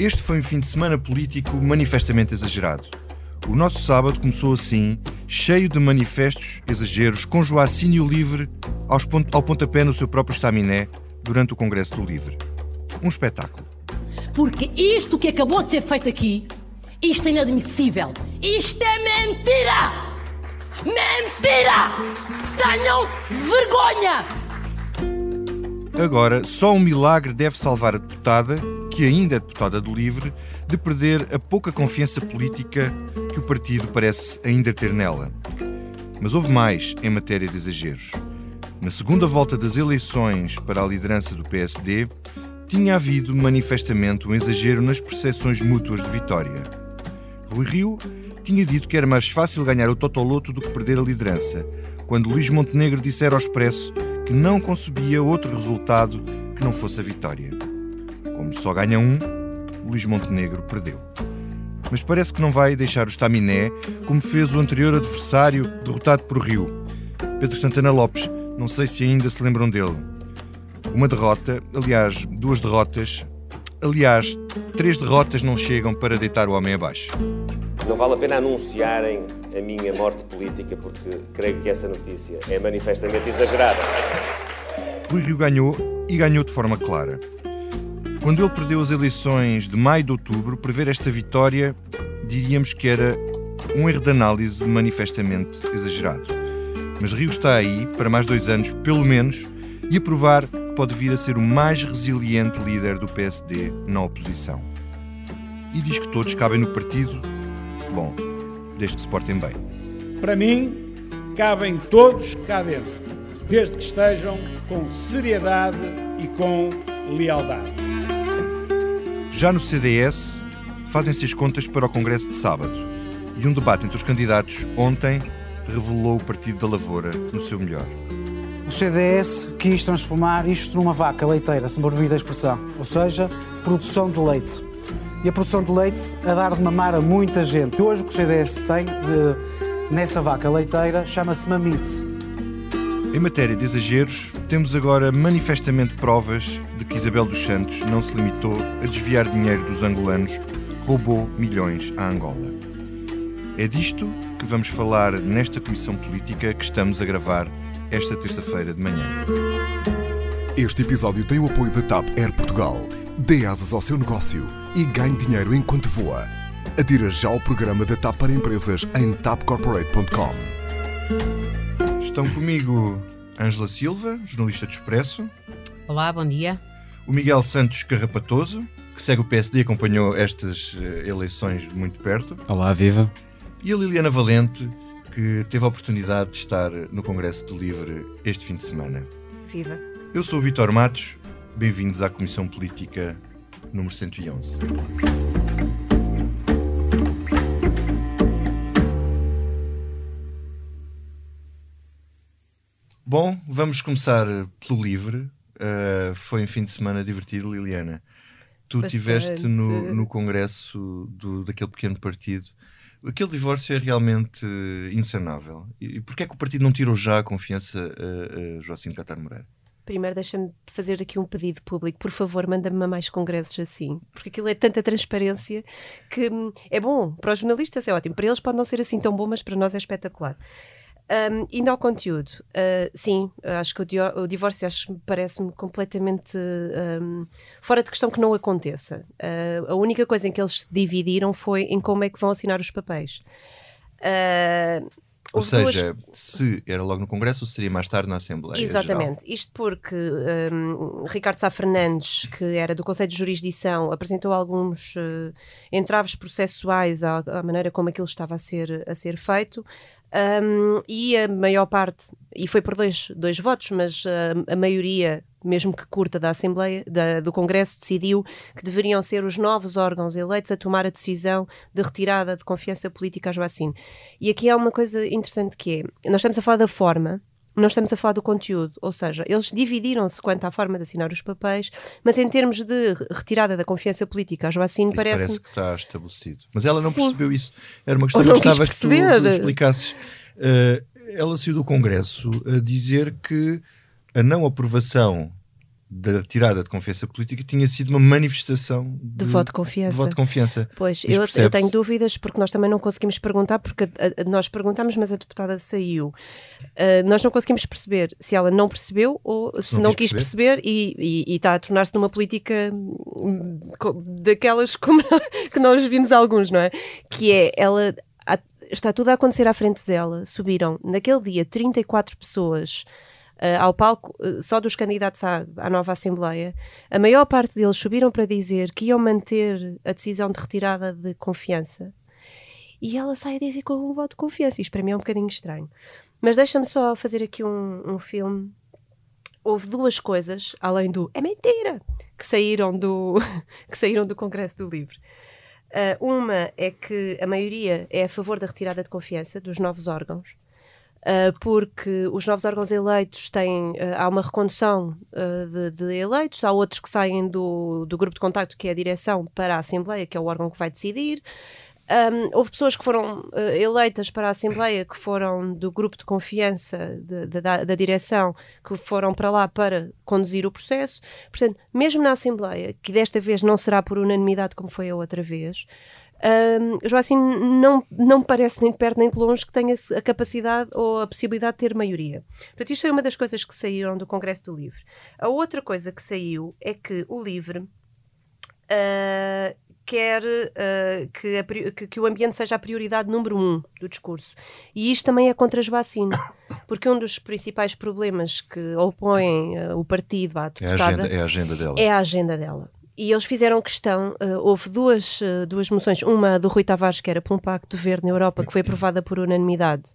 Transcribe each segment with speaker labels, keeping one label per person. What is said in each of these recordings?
Speaker 1: Este foi um fim de semana político manifestamente exagerado. O nosso sábado começou assim, cheio de manifestos, exageros, com Joacínio Livre aos pont ao pontapé no seu próprio estaminé durante o Congresso do Livre. Um espetáculo.
Speaker 2: Porque isto que acabou de ser feito aqui, isto é inadmissível. Isto é mentira! Mentira! Tenham vergonha!
Speaker 1: Agora, só um milagre deve salvar a deputada que ainda é deputada do LIVRE, de perder a pouca confiança política que o partido parece ainda ter nela. Mas houve mais em matéria de exageros. Na segunda volta das eleições para a liderança do PSD, tinha havido manifestamente um exagero nas percepções mútuas de vitória. Rui Rio tinha dito que era mais fácil ganhar o Totoloto do que perder a liderança, quando Luís Montenegro dissera ao Expresso que não concebia outro resultado que não fosse a vitória. Como só ganha um, Luís Montenegro perdeu. Mas parece que não vai deixar o estaminé, como fez o anterior adversário derrotado por Rio. Pedro Santana Lopes, não sei se ainda se lembram dele. Uma derrota, aliás, duas derrotas. Aliás, três derrotas não chegam para deitar o homem abaixo.
Speaker 3: Não vale a pena anunciarem a minha morte política, porque creio que essa notícia é manifestamente exagerada.
Speaker 1: Rui Rio ganhou e ganhou de forma clara. Quando ele perdeu as eleições de maio de outubro, prever esta vitória diríamos que era um erro de análise manifestamente exagerado. Mas Rio está aí para mais dois anos, pelo menos, e a provar que pode vir a ser o mais resiliente líder do PSD na oposição. E diz que todos cabem no partido, bom, desde que se portem bem.
Speaker 4: Para mim, cabem todos cá dentro, desde que estejam com seriedade e com lealdade.
Speaker 1: Já no CDS, fazem-se as contas para o Congresso de sábado. E um debate entre os candidatos ontem revelou o Partido da Lavoura no seu melhor.
Speaker 5: O CDS quis transformar isto numa vaca leiteira, se me permite a expressão, ou seja, produção de leite. E a produção de leite a dar de mamar a muita gente. Hoje o que o CDS tem de, nessa vaca leiteira chama-se mamite.
Speaker 1: Em matéria de exageros, temos agora manifestamente provas de que Isabel dos Santos não se limitou a desviar dinheiro dos angolanos, roubou milhões à Angola. É disto que vamos falar nesta comissão política que estamos a gravar esta terça-feira de manhã.
Speaker 6: Este episódio tem o apoio da TAP Air Portugal. Dê asas ao seu negócio e ganhe dinheiro enquanto voa. Adira já ao programa da TAP para empresas em tapcorporate.com.
Speaker 1: Estão comigo Ângela Silva, jornalista do Expresso.
Speaker 7: Olá, bom dia.
Speaker 1: O Miguel Santos Carrapatoso, que segue o PSD e acompanhou estas eh, eleições muito perto.
Speaker 8: Olá, viva.
Speaker 1: E a Liliana Valente, que teve a oportunidade de estar no Congresso do Livre este fim de semana.
Speaker 9: Viva.
Speaker 1: Eu sou o Vitor Matos, bem-vindos à Comissão Política número 111. Bom, vamos começar pelo livre. Uh, foi um fim de semana divertido, Liliana. Tu estiveste no, no congresso do, daquele pequeno partido. Aquele divórcio é realmente insanável. E porquê é que o partido não tirou já a confiança a, a Joaquim Catar Moreira?
Speaker 9: Primeiro, deixa-me fazer aqui um pedido público. Por favor, manda-me a mais congressos assim. Porque aquilo é tanta transparência que hum, é bom. Para os jornalistas é ótimo. Para eles pode não ser assim tão bom, mas para nós é espetacular. Um, indo ao conteúdo, uh, sim, acho que o, divórcio parece-me completamente um, fora de questão que não aconteça. Uh, a única coisa em que eles se dividiram foi em como é que vão assinar os papéis. Uh,
Speaker 1: ou seja, duas... se era logo no Congresso, seria mais tarde na Assembleia.
Speaker 9: Exatamente.
Speaker 1: Geral.
Speaker 9: Isto porque um, Ricardo Sá Fernandes, que era do Conselho de Jurisdição, apresentou alguns uh, entraves processuais à, à, maneira como aquilo estava a ser, a ser feito. Um, e a maior parte, e foi por dois, dois votos, mas uh, a maioria, mesmo que curta, da Assembleia, da, do Congresso, decidiu que deveriam ser os novos órgãos eleitos a tomar a decisão de retirada de confiança política a Joacim. E aqui há uma coisa interessante que é: nós estamos a falar da forma, não estamos a falar do conteúdo, ou seja, eles dividiram-se quanto à forma de assinar os papéis, mas em termos de retirada da confiança política, a Joacine parece...
Speaker 1: parece que está estabelecido. Mas ela não Sim. percebeu isso. Era uma questão que gostava que tu, tu explicasses. Uh, ela saiu do Congresso a dizer que a não aprovação da tirada de confiança política tinha sido uma manifestação
Speaker 9: de, de voto de confiança.
Speaker 1: De voto de confiança.
Speaker 9: Pois, eu, eu, tenho dúvidas porque nós também não conseguimos perguntar, porque a, a, nós perguntámos, mas a deputada saiu. Uh, nós não conseguimos perceber se ela não percebeu ou se, não, não quis perceber, perceber e, e, e, está a tornar-se numa política hum, daquelas como que nós vimos alguns, não é? Que é, ela está tudo a acontecer à frente dela. Subiram naquele dia 34 pessoas uh, ao palco uh, só dos candidatos à, à, nova Assembleia, a maior parte deles subiram para dizer que iam manter a decisão de retirada de confiança. E ela sai a dizer com um voto de confiança. Isto para mim é um bocadinho estranho. Mas deixa-me só fazer aqui um, um filme. Houve duas coisas, além do é mentira, que saíram do, que saíram do Congresso do Livro. Uh, uma é que a maioria é a favor da retirada de confiança dos novos órgãos. Uh, porque os novos órgãos eleitos têm, uh, há uma recondução uh, de, de, eleitos, há outros que saem do, do grupo de contacto, que é a direção, para a Assembleia, que é o órgão que vai decidir. Um, houve pessoas que foram eleitas para a Assembleia, que foram do grupo de confiança de, de, da, da direção, que foram para lá para conduzir o processo. Portanto, mesmo na Assembleia, que desta vez não será por unanimidade como foi a outra vez, um, Joacim não, não parece nem de perto nem de longe que tenha a capacidade ou a possibilidade de ter maioria. Portanto, isto foi uma das coisas que saíram do Congresso do Livre. A outra coisa que saiu é que o Livre uh, quer uh, que, a, que, que, o ambiente seja a prioridade número um do discurso. E isto também é contra Joacim, porque um dos principais problemas que opõem uh, o partido à deputada
Speaker 1: é a agenda, é a agenda dela.
Speaker 9: É a agenda dela. E eles fizeram questão, uh, houve duas, uh, duas moções, uma do Rui Tavares, que era por um pacto verde na Europa, que foi aprovada por unanimidade,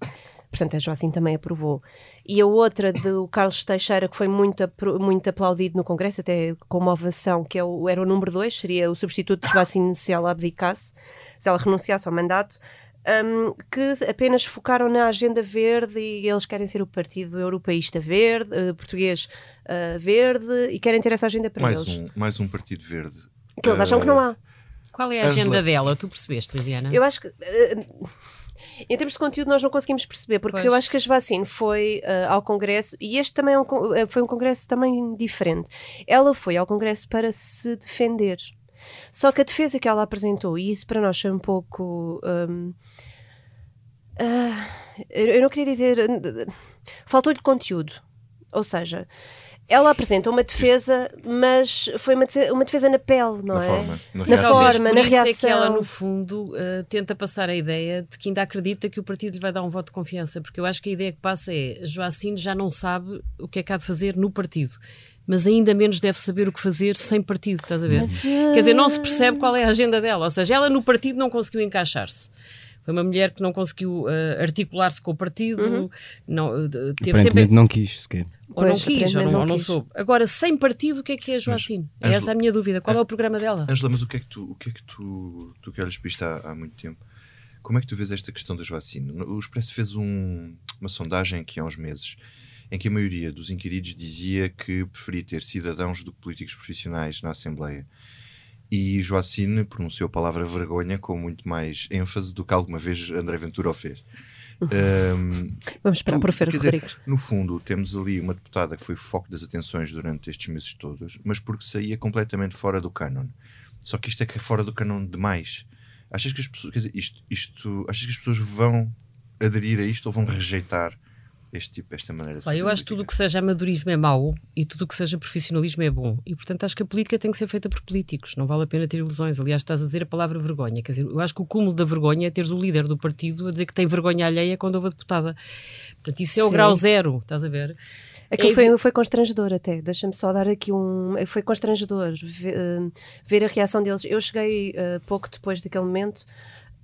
Speaker 9: portanto a Joacim também aprovou, e a outra do Carlos Teixeira, que foi muito, muito aplaudido no Congresso, até com uma ovação, que é o, era o número 2, seria o substituto de Joacim se ela abdicasse, se ela renunciasse ao mandato, um, que apenas focaram na agenda verde e eles querem ser o Partido Europeísta Verde, uh, português uh, verde, e querem ter essa agenda para
Speaker 1: mais
Speaker 9: eles.
Speaker 1: Um, mais um partido verde.
Speaker 9: Que eles acham que não há.
Speaker 7: Qual é a agenda Angela... dela? Tu percebeste, Liliana?
Speaker 9: Eu acho que. Uh, em termos de conteúdo, nós não conseguimos perceber, porque pois. eu acho que a Jovacine foi uh, ao Congresso e este também é um, foi um Congresso também diferente. Ela foi ao Congresso para se defender. Só que a defesa que ela apresentou, e isso para nós foi um pouco. Um, uh, ah, eu não queria dizer. Faltou-lhe conteúdo. Ou seja, ela apresenta uma defesa, mas foi uma defesa, uma defesa na pele, não
Speaker 1: na
Speaker 9: é?
Speaker 1: Forma, na,
Speaker 9: na forma, na reação.
Speaker 7: é que ela, no fundo, uh, tenta passar a ideia de que ainda acredita que o partido lhe vai dar um voto de confiança, porque eu acho que a ideia que passa é Joacine já não sabe o que é que há de fazer no partido mas ainda menos deve saber o que fazer sem partido, estás a ver? Mas. Quer dizer, não se percebe qual é a agenda dela, ou seja, ela no partido não conseguiu encaixar-se. Foi uma mulher que não conseguiu uh, articular-se com o partido, uhum. não, uh,
Speaker 8: teve sempre... não quis sequer.
Speaker 7: Ou pois, não quis, ou não, não, não soube. Agora, sem partido, o que é que é Joacine? É essa a minha dúvida. Qual é, é o programa dela?
Speaker 1: Angela, mas o que é que tu, o que é que tu, tu que olhas para isto há, há muito tempo? Como é que tu vês esta questão da Joacine? O Expresso fez um, uma sondagem aqui há uns meses em que a maioria dos inquiridos dizia que preferia ter cidadãos do que políticos profissionais na Assembleia. E Joacine pronunciou a palavra vergonha com muito mais ênfase do que alguma vez André Ventura o fez.
Speaker 9: Um, Vamos esperar para ver Rodrigo.
Speaker 1: No fundo, temos ali uma deputada que foi o foco das atenções durante estes meses todos, mas porque saía completamente fora do canon. Só que isto é que é fora do canon demais. Achas que as pessoas, dizer, isto, isto, achas que as pessoas vão aderir a isto ou vão rejeitar este tipo, esta maneira
Speaker 7: de Eu acho que tudo o que seja amadorismo é mau e tudo o que seja profissionalismo é bom. E, portanto, acho que a política tem que ser feita por políticos. Não vale a pena ter ilusões. Aliás, estás a dizer a palavra vergonha. Quer dizer, eu acho que o cúmulo da vergonha é teres o líder do partido a dizer que tem vergonha alheia quando houve a deputada. Portanto, isso é o Sim. grau zero, estás a ver?
Speaker 9: Aquilo é, foi, foi constrangedor até, deixa-me só dar aqui um. Foi constrangedor ver, uh, ver a reação deles. Eu cheguei uh, pouco depois daquele momento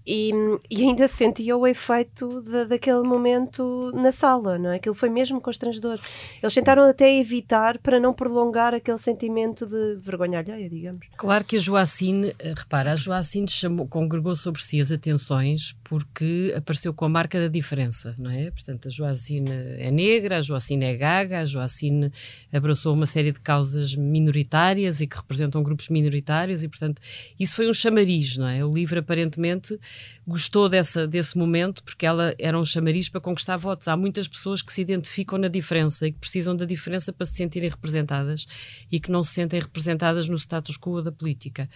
Speaker 9: e, e, ainda sentia o efeito de, daquele momento na sala, não é? Aquilo foi mesmo constrangedor. Eles tentaram até evitar para não prolongar aquele sentimento de vergonha alheia, digamos.
Speaker 7: Claro que a Joacine, eh, repara, a Joacine chamou, congregou sobre si as atenções porque apareceu com a marca da diferença, não é? Portanto, a Joacine é negra, a Joacine é gaga, a Joacine abraçou uma série de causas minoritárias e que representam grupos minoritários e, portanto, isso foi um chamariz, não é? O livro aparentemente gostou dessa, desse momento porque ela era um chamariz para conquistar votos. Há muitas pessoas que se identificam na diferença e que precisam da diferença para se sentirem representadas e que não se sentem representadas no status quo da política.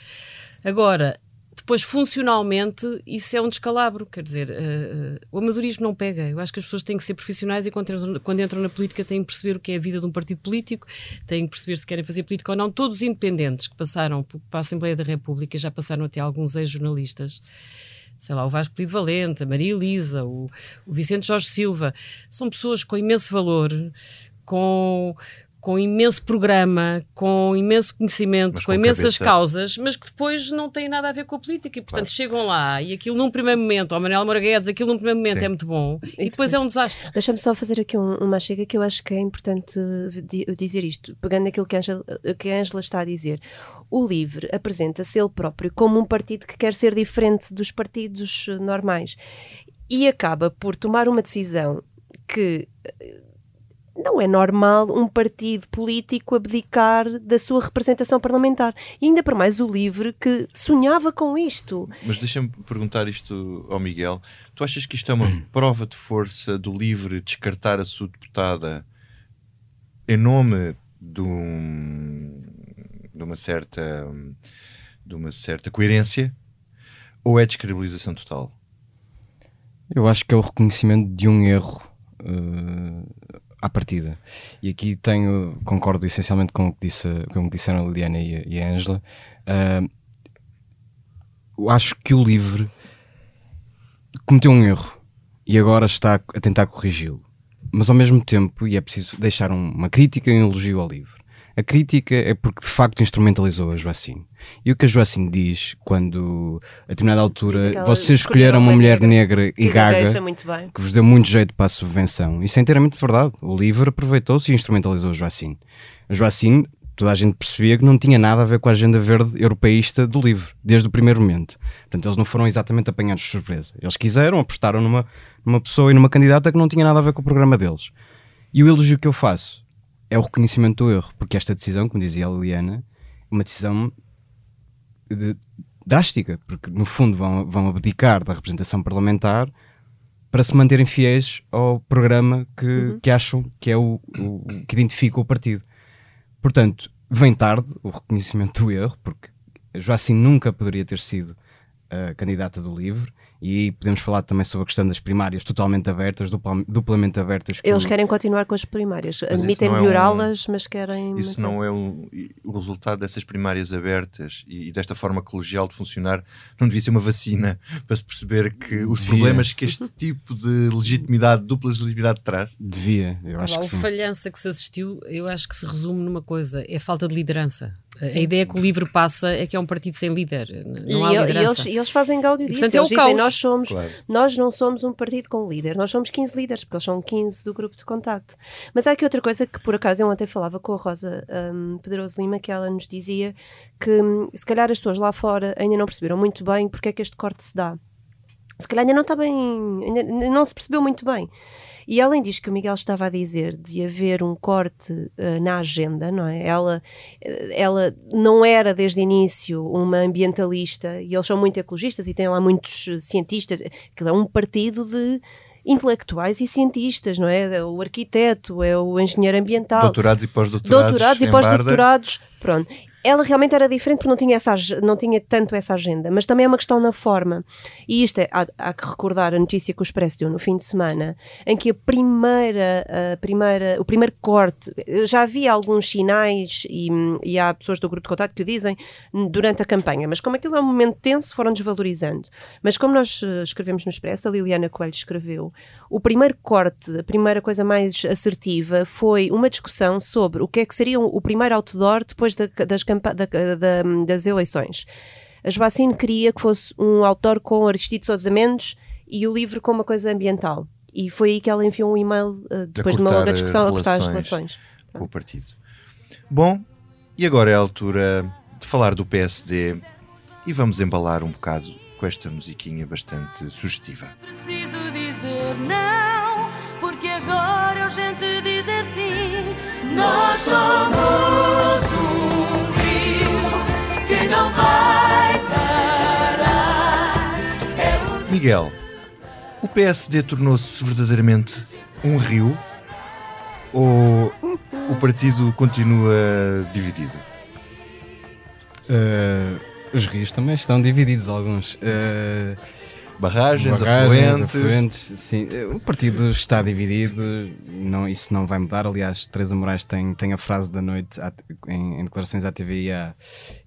Speaker 7: Agora, depois, funcionalmente, isso é um descalabro. Quer dizer, uh, o amadorismo não pega. Eu acho que as pessoas têm que ser profissionais e quando entram, quando entram, na política têm que perceber o que é a vida de um partido político, têm que perceber se querem fazer política ou não. Todos os independentes que passaram para a Assembleia da República, já passaram até alguns ex-jornalistas, sei lá, o Vasco Polido Valente, a Maria Elisa, o, o Vicente Jorge Silva, são pessoas com imenso valor, com com imenso programa, com imenso conhecimento, com, com, imensas cabeça... causas, mas que depois não têm nada a ver com a política. E, portanto, claro. chegam lá e aquilo num primeiro momento, ao Manuel Moura Guedes, aquilo num primeiro momento Sim. é muito bom e, e depois, depois, é um desastre.
Speaker 9: Deixa-me só fazer aqui um, uma chega que eu acho que é importante dizer isto, pegando aquilo que a Angela, que a Angela está a dizer. O LIVRE apresenta-se ele próprio como um partido que quer ser diferente dos partidos normais e acaba por tomar uma decisão que não é normal um partido político abdicar da sua representação parlamentar. E ainda para mais o LIVRE, que sonhava com isto.
Speaker 1: Mas deixa-me perguntar isto ao Miguel. Tu achas que isto é uma prova de força do LIVRE descartar a sua deputada em nome de, um, de uma certa de uma certa coerência ou é descredibilização total?
Speaker 8: Eu acho que é o reconhecimento de um erro. Uh, à partida. E aqui tenho, concordo essencialmente com o que, disse, com o que disseram a Liliana e a Ângela. Uh, acho que o Livre cometeu um erro e agora está a tentar corrigi-lo. Mas ao mesmo tempo, e é preciso deixar uma crítica e um elogio ao Livre. A crítica é porque de facto instrumentalizou a Joacine. E o que a Joacine diz quando, a determinada altura, vocês escolheram uma mulher negra, e gaga que vos deu muito jeito para a subvenção. Isso é inteiramente verdade. O livro aproveitou-se e instrumentalizou a Joacine. A Joacine, toda a gente percebia que não tinha nada a ver com a agenda verde europeísta do livro, desde o primeiro momento. Portanto, eles não foram exatamente apanhados de surpresa. Eles quiseram, apostaram numa, numa pessoa e numa candidata que não tinha nada a ver com o programa deles. E o elogio que eu faço é o reconhecimento do erro, porque esta decisão, como dizia a Liliana, é uma decisão de, drástica, porque no fundo vão, vão abdicar da representação parlamentar para se manterem fiéis ao programa que, uhum. que acham que é o, o, que identifica o partido. Portanto, vem tarde o reconhecimento do erro, porque Joacim nunca poderia ter sido a candidata do LIVRE e podemos falar também sobre a questão das primárias totalmente abertas, duplamente abertas.
Speaker 9: Que Eles querem continuar com as primárias, mas admitem é melhorá-las, um, mas querem.
Speaker 1: Isso manter. não é um, o resultado dessas primárias abertas e, desta forma colegial de funcionar. Não devia ser uma vacina para se perceber que os devia. problemas que este tipo de legitimidade, dupla legitimidade traz.
Speaker 8: Devia, eu acho
Speaker 7: ah,
Speaker 8: que sim.
Speaker 7: O falhança que se assistiu, eu acho que se resume numa coisa: é a falta de liderança. Sim. A ideia que o livro passa é que é um partido sem líder, não há
Speaker 9: e,
Speaker 7: liderança.
Speaker 9: E eles, eles fazem gáudio disso. Portanto, é o eles caos. Dizem, nós, somos, claro. nós não somos um partido com líder, nós somos 15 líderes, porque eles são 15 do grupo de contacto. Mas há aqui outra coisa que, por acaso, eu ontem falava com a Rosa um, Pedroso Lima, que ela nos dizia que, um, se calhar, as pessoas lá fora ainda não perceberam muito bem porque é que este corte se dá. Se calhar ainda não está bem, ainda não se percebeu muito bem. E além disso que o Miguel estava a dizer de haver um corte uh, na agenda, não é? Ela, ela não era desde o início uma ambientalista e eles são muito ecologistas e têm lá muitos cientistas, que é um partido de intelectuais e cientistas, não é? O arquiteto, é o engenheiro ambiental.
Speaker 1: Doutorados e pós-doutorados.
Speaker 9: Doutorados e pós-doutorados. Pronto ela realmente era diferente porque não tinha, essa, não tinha tanto essa agenda, mas também é uma questão na forma. E isto é, há, há, que recordar a notícia que o Expresso deu no fim de semana, em que a primeira, a primeira, o primeiro corte, já havia alguns sinais e, e há pessoas do grupo de contato que o dizem durante a campanha, mas como aquilo é um momento tenso, foram desvalorizando. Mas como nós eh, escrevemos no Expresso, a Liliana Coelho escreveu, o primeiro corte, a primeira coisa mais assertiva foi uma discussão sobre o que é que seria o primeiro outdoor depois da, das campanhas da, da, das eleições. A Joacine queria que fosse um autor com Aristides Sousa Mendes e o livro com uma coisa ambiental. E foi aí que ela enviou um e-mail uh, depois de uma longa discussão a cortar as relações
Speaker 1: com o partido. Bom, e agora é a altura de falar do PSD e vamos embalar um bocado com esta musiquinha bastante sugestiva. Preciso dizer não, porque agora é urgente dizer sim. Nós somos um que não vai parar. É Miguel, o PSD tornou-se verdadeiramente um rio ou o partido continua dividido?
Speaker 8: Uh, os rios também estão divididos, alguns. Uh,
Speaker 1: barragens, barragens afluentes. afluentes.
Speaker 8: Sim, o partido está dividido, não, isso não vai mudar. Aliás, Teresa Moraes tem, tem a frase da noite em, em declarações à TV e à,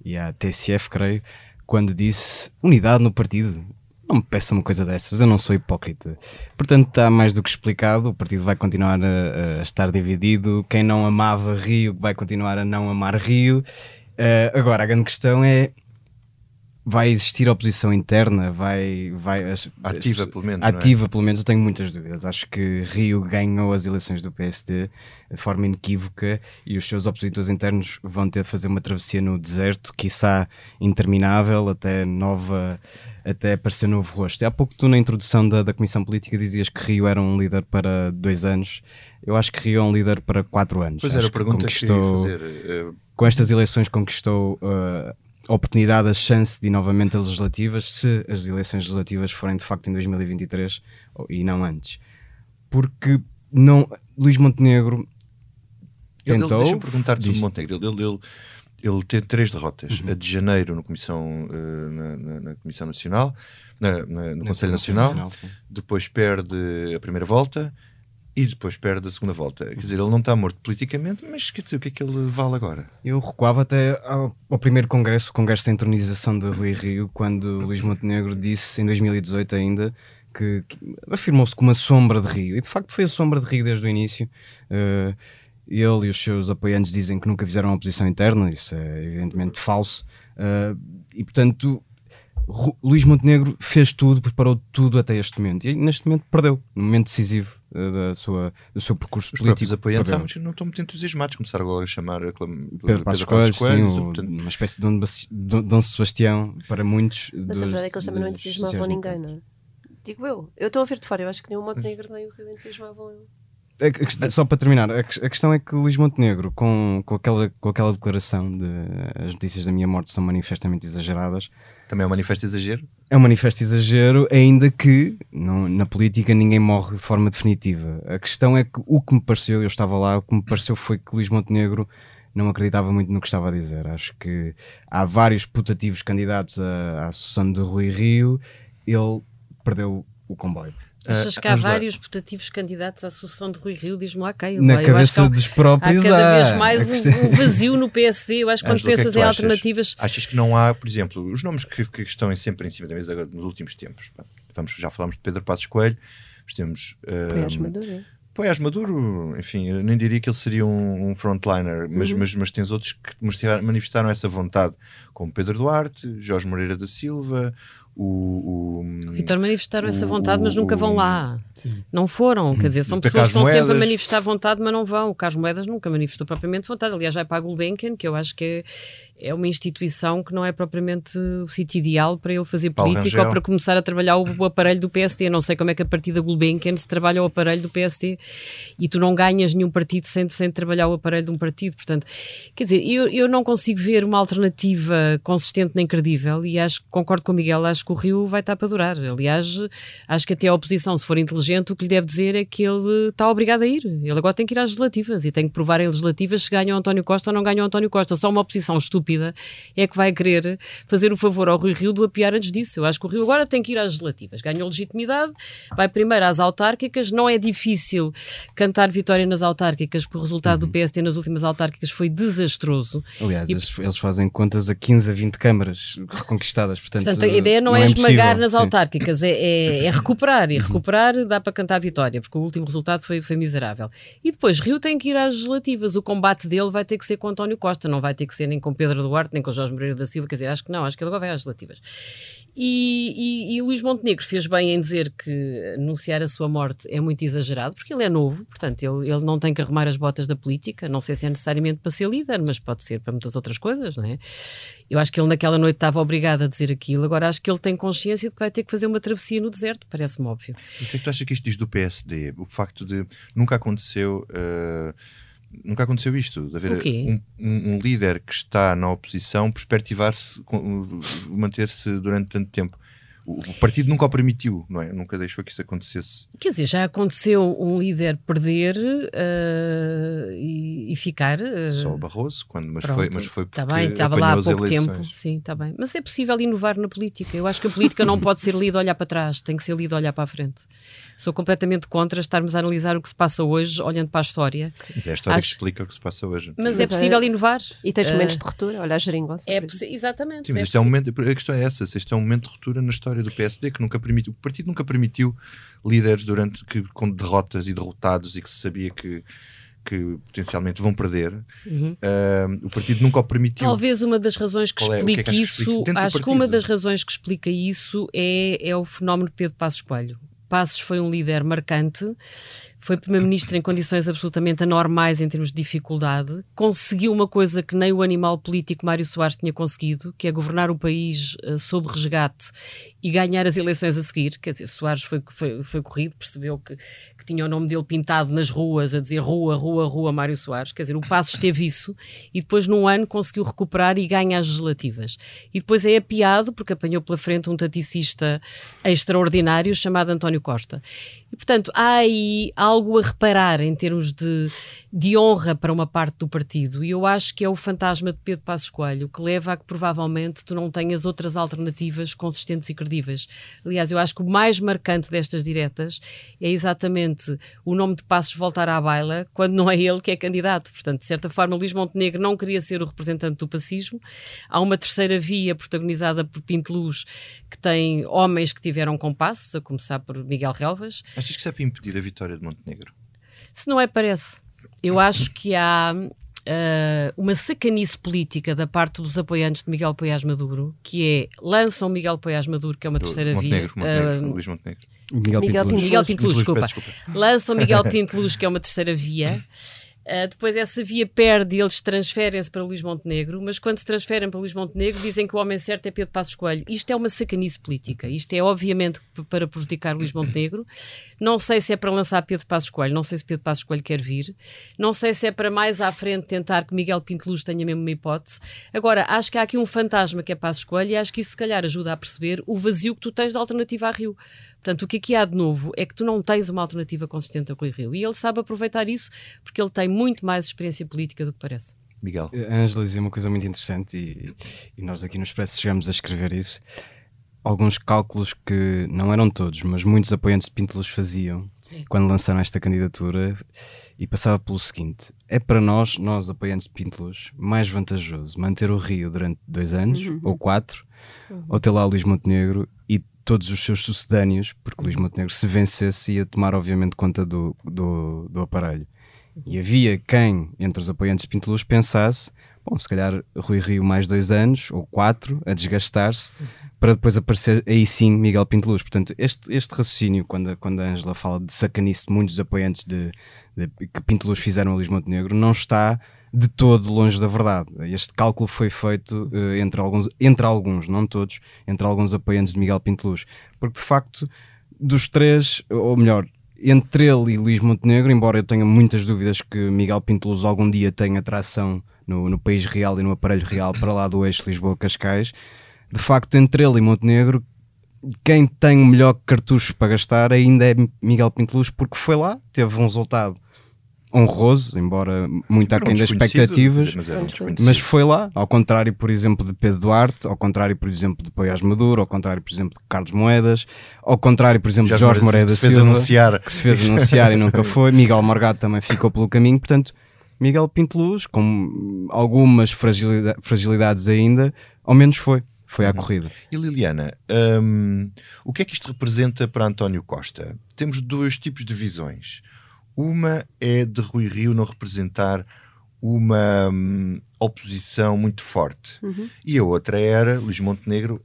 Speaker 8: e à TSF, creio, quando disse unidade no partido. Não me peça uma coisa dessas, eu não sou hipócrita. Portanto, está mais do que explicado. O partido vai continuar a, a estar dividido. Quem não amava Rio vai continuar a não amar Rio. Uh, agora, a grande questão é vai existir oposição interna, vai, vai
Speaker 1: ativa pelo menos,
Speaker 8: é? ativa
Speaker 1: é?
Speaker 8: pelo menos. Eu tenho muitas dúvidas. Acho que Rio ganhou as eleições do PSD de forma inequívoca e os seus opositores internos vão ter de fazer uma travessia no deserto, quiçá interminável, até nova, até aparecer novo rosto. E há pouco tu na introdução da, da Comissão Política dizias que Rio era um líder para dois anos. Eu acho que Rio é um líder para quatro anos.
Speaker 1: Pois
Speaker 8: acho
Speaker 1: era a pergunta que, que fazer. Uh...
Speaker 8: Com estas eleições conquistou uh, oportunidade, a chance de ir novamente a legislativas, se as eleições legislativas forem de facto em 2023 e não antes. Porque não, Luís Montenegro tentou.
Speaker 1: Deixa-me perguntar-te sobre Montenegro. Ele, ele, ele, teve três derrotas: uhum. a de janeiro no comissão, uh, na, na, na, Comissão Nacional, na, no Conselho Nacional, Nacional depois perde a primeira volta e depois perde a segunda volta. Quer dizer, ele não está morto politicamente, mas quer dizer, o que é que ele vale agora?
Speaker 8: Eu recuava até ao, ao primeiro congresso, o congresso de entronização de Rui Rio, quando Luís Montenegro disse, em 2018 ainda, que, que afirmou-se como uma sombra de Rio. E de facto foi a sombra de Rio desde o início. Uh, ele e os seus apoiantes dizem que nunca fizeram oposição interna, isso é evidentemente falso. Uh, e portanto, Luís Montenegro fez tudo, preparou tudo até este momento. E neste momento perdeu, no momento decisivo uh, da sua, do seu percurso
Speaker 1: Os
Speaker 8: político.
Speaker 1: Os apoiantes não estão muito entusiasmados, começaram agora a chamar a
Speaker 8: Pedro Passos Coelho, sim, portanto... uma espécie de Dom, Dom Sebastião para muitos.
Speaker 9: Mas dos, a verdade é que eles também não entusiasmavam ninguém, não é? Digo eu. Eu estou a ver de fora, eu acho que nem o Montenegro nem o Rio entusiasmavam ele.
Speaker 8: Só para terminar, a questão é que Luís Montenegro, com, com, aquela, com aquela declaração de as notícias da minha morte são manifestamente exageradas.
Speaker 1: Também é um manifesto exagero?
Speaker 8: É um manifesto exagero, ainda que não, na política ninguém morre de forma definitiva. A questão é que o que me pareceu, eu estava lá, o que me pareceu foi que Luís Montenegro não acreditava muito no que estava a dizer. Acho que há vários putativos candidatos à, Associação de Rui Rio, ele perdeu o comboio.
Speaker 7: Achas que há vários putativos candidatos à Associação de Rui Rio? Diz-me lá quem.
Speaker 8: Na cabeça há, dos próprios
Speaker 7: há cada vez mais um, um, vazio no PSD. Eu acho que quando Angela, pensas que é que em alternativas.
Speaker 1: Achas que não há, por exemplo, os nomes que, que estão sempre em cima da mesa nos últimos tempos? Vamos, já falámos de Pedro Passos Coelho, temos.
Speaker 9: Um, Maduro.
Speaker 1: Poiás Maduro, enfim, eu nem diria que ele seria um, um frontliner, mas, uhum. mas, mas tens outros que manifestaram essa vontade, como Pedro Duarte, Jorge Moreira da Silva, o,
Speaker 7: o Vitor manifestaram o, essa vontade, mas nunca vão lá. Sim. Não foram, quer dizer, são pessoas que estão Moedas... sempre a manifestar vontade, mas não vão. O Carlos Moedas nunca manifestou propriamente vontade. Aliás, vai para a Gulbenkian, que eu acho que é é uma instituição que não é propriamente o sítio ideal para ele fazer Paulo política Rangel. ou para começar a trabalhar o, o, aparelho do PSD. Não sei como é que a partir da Gulbenkian se trabalha o aparelho do PSD e tu não ganhas nenhum partido sem, sem trabalhar o aparelho de um partido. Portanto, quer dizer, eu, eu não consigo ver uma alternativa consistente nem credível e acho, concordo com o Miguel, acho que o Rio vai estar para durar. Aliás, acho que até a oposição, se for inteligente, o que lhe deve dizer é que ele está obrigado a ir. Ele agora tem que ir às legislativas e tem que provar em legislativas se ganha o António Costa ou não ganha o António Costa. Só uma oposição estúpida é que vai querer fazer o favor ao Rui Rio do apiar antes disso. Eu acho que o Rio agora tem que ir às legislativas. Ganhou legitimidade, vai primeiro às autárquicas. Não é difícil cantar vitória nas autárquicas, porque o resultado uhum. do PSD nas últimas autárquicas foi desastroso.
Speaker 8: Aliás, e, eles, fazem contas a 15 a 20 câmaras reconquistadas. Portanto,
Speaker 7: portanto a ideia não, não é, é esmagar nas sim. autárquicas, é, é, é, recuperar. E uhum. recuperar dá para cantar vitória, porque o último resultado foi, foi miserável. E depois, Rio tem que ir às legislativas. O combate dele vai ter que ser com António Costa, não vai ter que ser nem com Pedro Duarte, nem com Jorge Moreira da Silva, quer dizer, acho que não, acho que ele agora vai às legislativas. E, e, e, Luís Montenegro fez bem em dizer que anunciar a sua morte é muito exagerado, porque ele é novo, portanto, ele, ele não tem que arrumar as botas da política, não sei se é necessariamente para ser líder, mas pode ser para muitas outras coisas, não é? Eu acho que ele naquela noite estava obrigado a dizer aquilo, agora acho que ele tem consciência de que vai ter que fazer uma travessia no deserto, parece-me óbvio.
Speaker 1: O que é que tu achas que isto diz do PSD? O facto de nunca aconteceu. Uh Nunca aconteceu isto, de haver um, um, um, líder que está na oposição perspectivar-se, manter-se durante tanto tempo. O, partido nunca o permitiu, não é? Nunca deixou que isso acontecesse.
Speaker 7: Quer dizer, já aconteceu um líder perder uh, e, e, ficar. Uh,
Speaker 1: Só o Barroso, quando, mas, foi, mas foi porque
Speaker 7: Está bem, estava lá há pouco tempo. Sim, está bem. Mas é possível inovar na política. Eu acho que a política não pode ser lida olhar para trás, tem que ser lida olhar para a frente. Sou completamente contra estarmos a analisar o que se passa hoje, olhando para a história.
Speaker 1: Mas é a história acho... que explica o que se passa hoje.
Speaker 7: Mas, mas é possível é... inovar.
Speaker 9: E tens momentos uh, de ruptura, olha a geringonça.
Speaker 7: É Exatamente.
Speaker 1: Sim, mas
Speaker 7: é
Speaker 1: este é um momento, a questão é essa, este é um momento de ruptura na história do PSD que nunca permitiu, o partido nunca permitiu líderes durante que, com derrotas e derrotados e que se sabia que que potencialmente vão perder. Uhum. Uh, o partido nunca o permitiu.
Speaker 7: Talvez uma das razões que explique é, que é que isso, acho que uma das razões que explica isso é, é o fenómeno Pedro Passos Coelho. Passos foi um líder marcante, foi primeiro-ministro em condições absolutamente anormais em termos de dificuldade, conseguiu uma coisa que nem o animal político Mário Soares tinha conseguido, que é governar o país uh, sob resgate e ganhar as eleições a seguir. Quer dizer, Soares foi, foi, foi corrido, percebeu que, que tinha o nome dele pintado nas ruas, a dizer rua, rua, rua, Mário Soares. Quer dizer, o Passos teve isso e depois, num ano, conseguiu recuperar e ganha as legislativas. E depois é apiado porque apanhou pela frente um taticista extraordinário chamado António Costa. E, portanto, há aí algo a reparar em termos de, de honra para uma parte do partido. E eu acho que é o fantasma de Pedro Passos Coelho que leva a que provavelmente tu não tenhas outras alternativas consistentes e credíveis. Aliás, eu acho que o mais marcante destas diretas é exatamente o nome de Passos voltar à baila quando não é ele que é candidato. Portanto, de certa forma, Luís Montenegro não queria ser o representante do pacismo. Há uma terceira via protagonizada por Pinto Luz que tem homens que tiveram com Passos, a começar por Miguel Relvas.
Speaker 1: Achas que isso é para impedir a vitória de Montenegro?
Speaker 7: Se não é, parece. Eu acho que há uh, uma sacanice política da parte dos apoiantes de Miguel Poiás Maduro, que é lançam Miguel Poiás Maduro, que é uma terceira
Speaker 1: Montenegro,
Speaker 7: via.
Speaker 1: Montenegro, uh, Luís Montenegro.
Speaker 8: Miguel, Miguel Pinteluz.
Speaker 7: Miguel Pinteluz, desculpa. desculpa. Lançam Miguel Pinteluz, que é uma terceira via. Uh, depois essa via perde e eles transferem-se para Luís Montenegro, mas quando se transferem para Luís Montenegro dizem que o homem certo é Pedro Passos Coelho. Isto é uma sacanice política. Isto é obviamente para prejudicar Luís Montenegro. Não sei se é para lançar Pedro Passos Coelho, não sei se Pedro Passos Coelho quer vir. Não sei se é para mais à frente tentar que Miguel Pinto Luz tenha mesmo uma hipótese. Agora, acho que há aqui um fantasma que é Passos Coelho e acho que isso se calhar ajuda a perceber o vazio que tu tens da alternativa a Rio. Portanto, o que aqui há de novo é que tu não tens uma alternativa consistente a Rui Rio. E ele sabe aproveitar isso porque ele tem muito mais experiência política do que parece.
Speaker 1: Miguel.
Speaker 8: A Ângela dizia uma coisa muito interessante e, e, nós aqui no Expresso chegamos a escrever isso. Alguns cálculos que não eram todos, mas muitos apoiantes de Pinto Luz faziam Sim. quando lançaram esta candidatura e passava pelo seguinte: é para nós, nós apoiantes de Pinto Luz, mais vantajoso manter o Rio durante dois anos uhum. ou quatro, uhum. ou ter lá Luís Montenegro e todos os seus sucedâneos, porque Luís Montenegro, se vencesse, ia tomar, obviamente, conta do, do, do aparelho. E havia quem, entre os apoiantes de Pinto Luz, pensasse: bom, se calhar Rui Rio mais dois anos ou quatro a desgastar-se para depois aparecer aí sim Miguel Pinto Luz. Portanto, este, este raciocínio, quando, quando a Ângela fala de sacanice de muitos apoiantes de, de, que Pinto Luz fizeram a Luís Montenegro, não está de todo longe da verdade. Este cálculo foi feito uh, entre, alguns, entre alguns, não todos, entre alguns apoiantes de Miguel Pinteluz, porque de facto, dos três, ou melhor, entre ele e Luís Montenegro, embora eu tenha muitas dúvidas que Miguel Pinteluz algum dia tenha tração no, no país real e no aparelho real para lá do eixo Lisboa-Cascais, de facto, entre ele e Montenegro, quem tem o melhor cartucho para gastar ainda é Miguel Pinteluz, porque foi lá, teve um resultado honroso, embora muito aquém das expectativas, mas, mas, foi lá, ao contrário, por exemplo, de Pedro Duarte, ao contrário, por exemplo, de Poiás Maduro, ao contrário, por exemplo, de Carlos Moedas, ao contrário, por exemplo, de Jorge Moreira da Silva,
Speaker 1: anunciar.
Speaker 8: que se fez anunciar e nunca foi, Miguel Morgado também ficou pelo caminho, portanto, Miguel Pinteluz, com algumas fragilidade, fragilidades ainda, ao menos foi. Foi à uhum. corrida.
Speaker 1: E Liliana, hum, o que é que isto representa para António Costa? Temos dois tipos de visões. Uma é de Rui Rio não representar uma hum, oposição muito forte. Uhum. E a outra era Luís Montenegro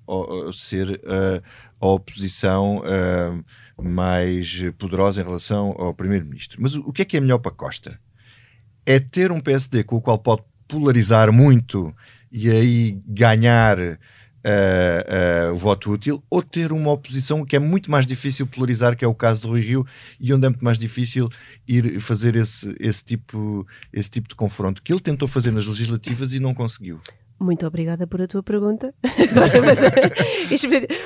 Speaker 1: ser uh, a oposição uh, mais poderosa em relação ao Primeiro-Ministro. Mas o, o que é que é melhor para Costa? É ter um PSD com o qual pode polarizar muito e aí ganhar uh, uh, voto útil, ou ter uma oposição que é muito mais difícil polarizar, que é o caso do Rui Rio, e onde é muito mais difícil ir fazer esse, esse, tipo, esse tipo de confronto, que ele tentou fazer nas legislativas e não conseguiu.
Speaker 9: Muito obrigada por a tua pergunta.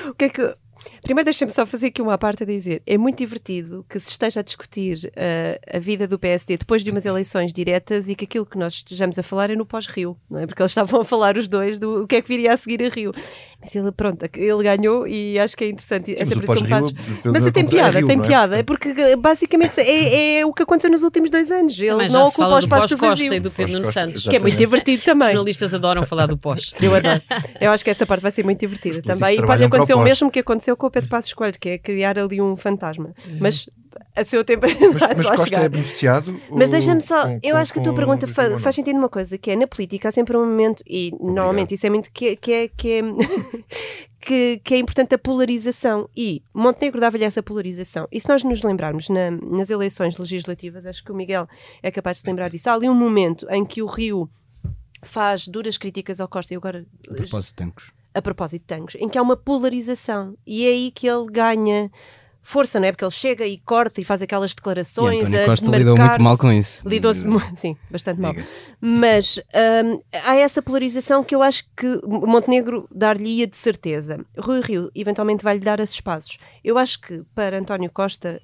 Speaker 9: o que é que Primeiro deixem-me só fazer aqui uma parte a dizer. É muito divertido que se esteja a discutir uh, a vida do PSD depois de umas eleições diretas e que aquilo que nós estejamos a falar é no pós-Rio, não é? Porque eles estavam a falar os dois do o que é que viria a seguir a Rio. Mas ele, pronto, ele ganhou e acho que é interessante.
Speaker 1: Sim, mas o pós-Rio...
Speaker 9: Mas tem piada, tem piada. É? Porque basicamente é, é, o que aconteceu nos últimos dois anos. Ele
Speaker 7: também
Speaker 9: não ocupa o
Speaker 7: espaço
Speaker 9: do vazio.
Speaker 7: e do Pedro Nuno Santos.
Speaker 9: Que é muito divertido também. Os
Speaker 7: jornalistas adoram falar do pós.
Speaker 9: Eu adoro. Eu acho que essa parte vai ser muito divertida também. E pode acontecer o mesmo que aconteceu com o Pedro Passos Coelho, que é criar ali um fantasma. Uhum. Mas a seu tempo
Speaker 1: Mas, mas Costa chegar. é beneficiado?
Speaker 9: Mas deixa-me só, com, eu com, acho que a tua pergunta fa faz sentido uma coisa, que é na política há sempre um momento, e Obrigado. normalmente isso é muito que, que é, que é que, que, é importante a polarização e Montenegro dava-lhe essa polarização. E se nós nos lembrarmos na, nas eleições legislativas, acho que o Miguel é capaz de se lembrar disso, há ali um momento em que o Rio faz duras críticas ao Costa e agora.
Speaker 8: A propósito de Tancos.
Speaker 9: A propósito de Tancos, em que há uma polarização e é aí que ele ganha força, não é? Porque ele chega e corta e faz aquelas declarações.
Speaker 8: E António Costa lidou muito mal com isso.
Speaker 9: Lidou-se, sim, bastante mal. Mas um, há essa polarização que eu acho que Montenegro dar-lhe-ia de certeza. Rui Rio eventualmente vai-lhe dar esses espaços. Eu acho que para António Costa.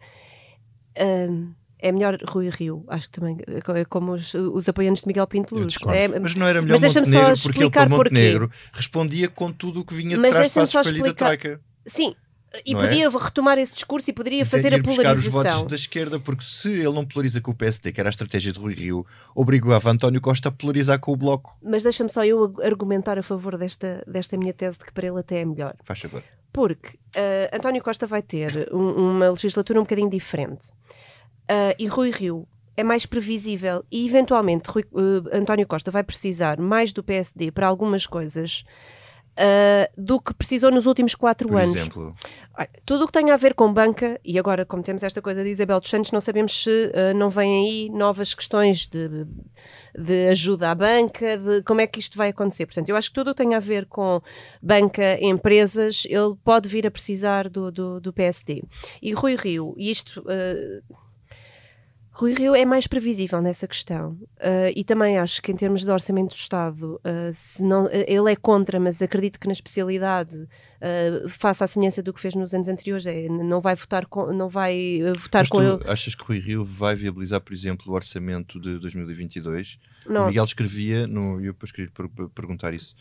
Speaker 9: Um, é melhor Rui Rio, acho que também é como os, os apoiantes de Miguel Pinto Luz.
Speaker 1: É, mas não era melhor Montenegro, porque ele para Montenegro porquê. respondia com tudo o que vinha de trás para a escolhida Troika.
Speaker 9: Sim, e não podia é? retomar esse discurso e poderia fazer a polarização.
Speaker 1: os votos da esquerda, porque se ele não polariza com o PSD, que era a estratégia de Rui Rio, obrigava António Costa a polarizar com o Bloco.
Speaker 9: Mas deixa-me só eu argumentar a favor desta, desta minha tese de que para ele até é melhor.
Speaker 1: Faz favor.
Speaker 9: Porque uh, António Costa vai ter um, uma legislatura um bocadinho diferente. Uh, e Rui Rio é mais previsível e eventualmente Rui, uh, António Costa vai precisar mais do PSD para algumas coisas uh, do que precisou nos últimos quatro
Speaker 1: Por
Speaker 9: anos.
Speaker 1: Exemplo?
Speaker 9: Tudo o que tem a ver com banca, e agora, como temos esta coisa de Isabel dos Santos, não sabemos se uh, não vêm aí novas questões de, de ajuda à banca, de como é que isto vai acontecer. Portanto, eu acho que tudo o que tem a ver com banca, empresas, ele pode vir a precisar do, do, do PSD. E Rui Rio, e isto. Uh, Rui Rio é mais previsível nessa questão uh, e também acho que em termos de orçamento do Estado, uh, não, uh, ele é contra, mas acredito que na especialidade faça a semelhança do que fez nos anos anteriores, é, não vai votar com, não vai votar
Speaker 1: mas
Speaker 9: com
Speaker 1: tu achas que Rui Rio vai viabilizar, por exemplo, o orçamento de 2022? Não. O Miguel escrevia, no, eu depois queria perguntar isso,